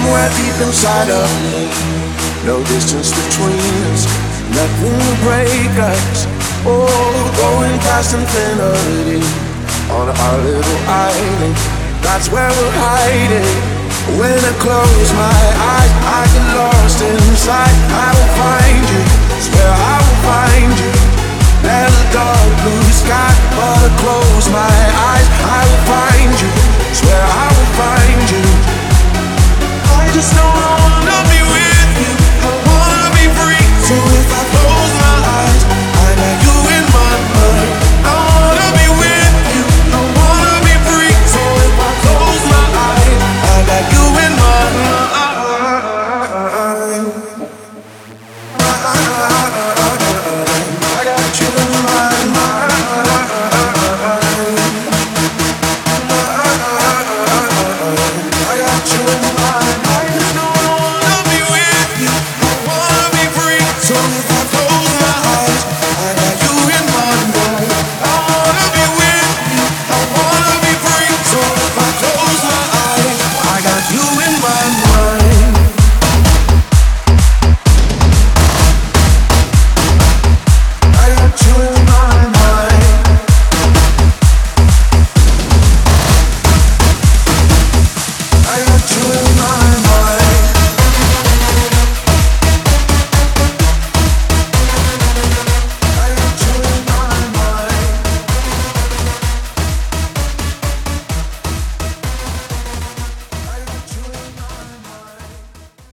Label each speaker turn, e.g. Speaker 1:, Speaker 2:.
Speaker 1: Somewhere deep inside of me, no distance between us, nothing to break us. Oh, going past infinity on our little island. That's where we're hiding. When I close my eyes, I get lost inside. I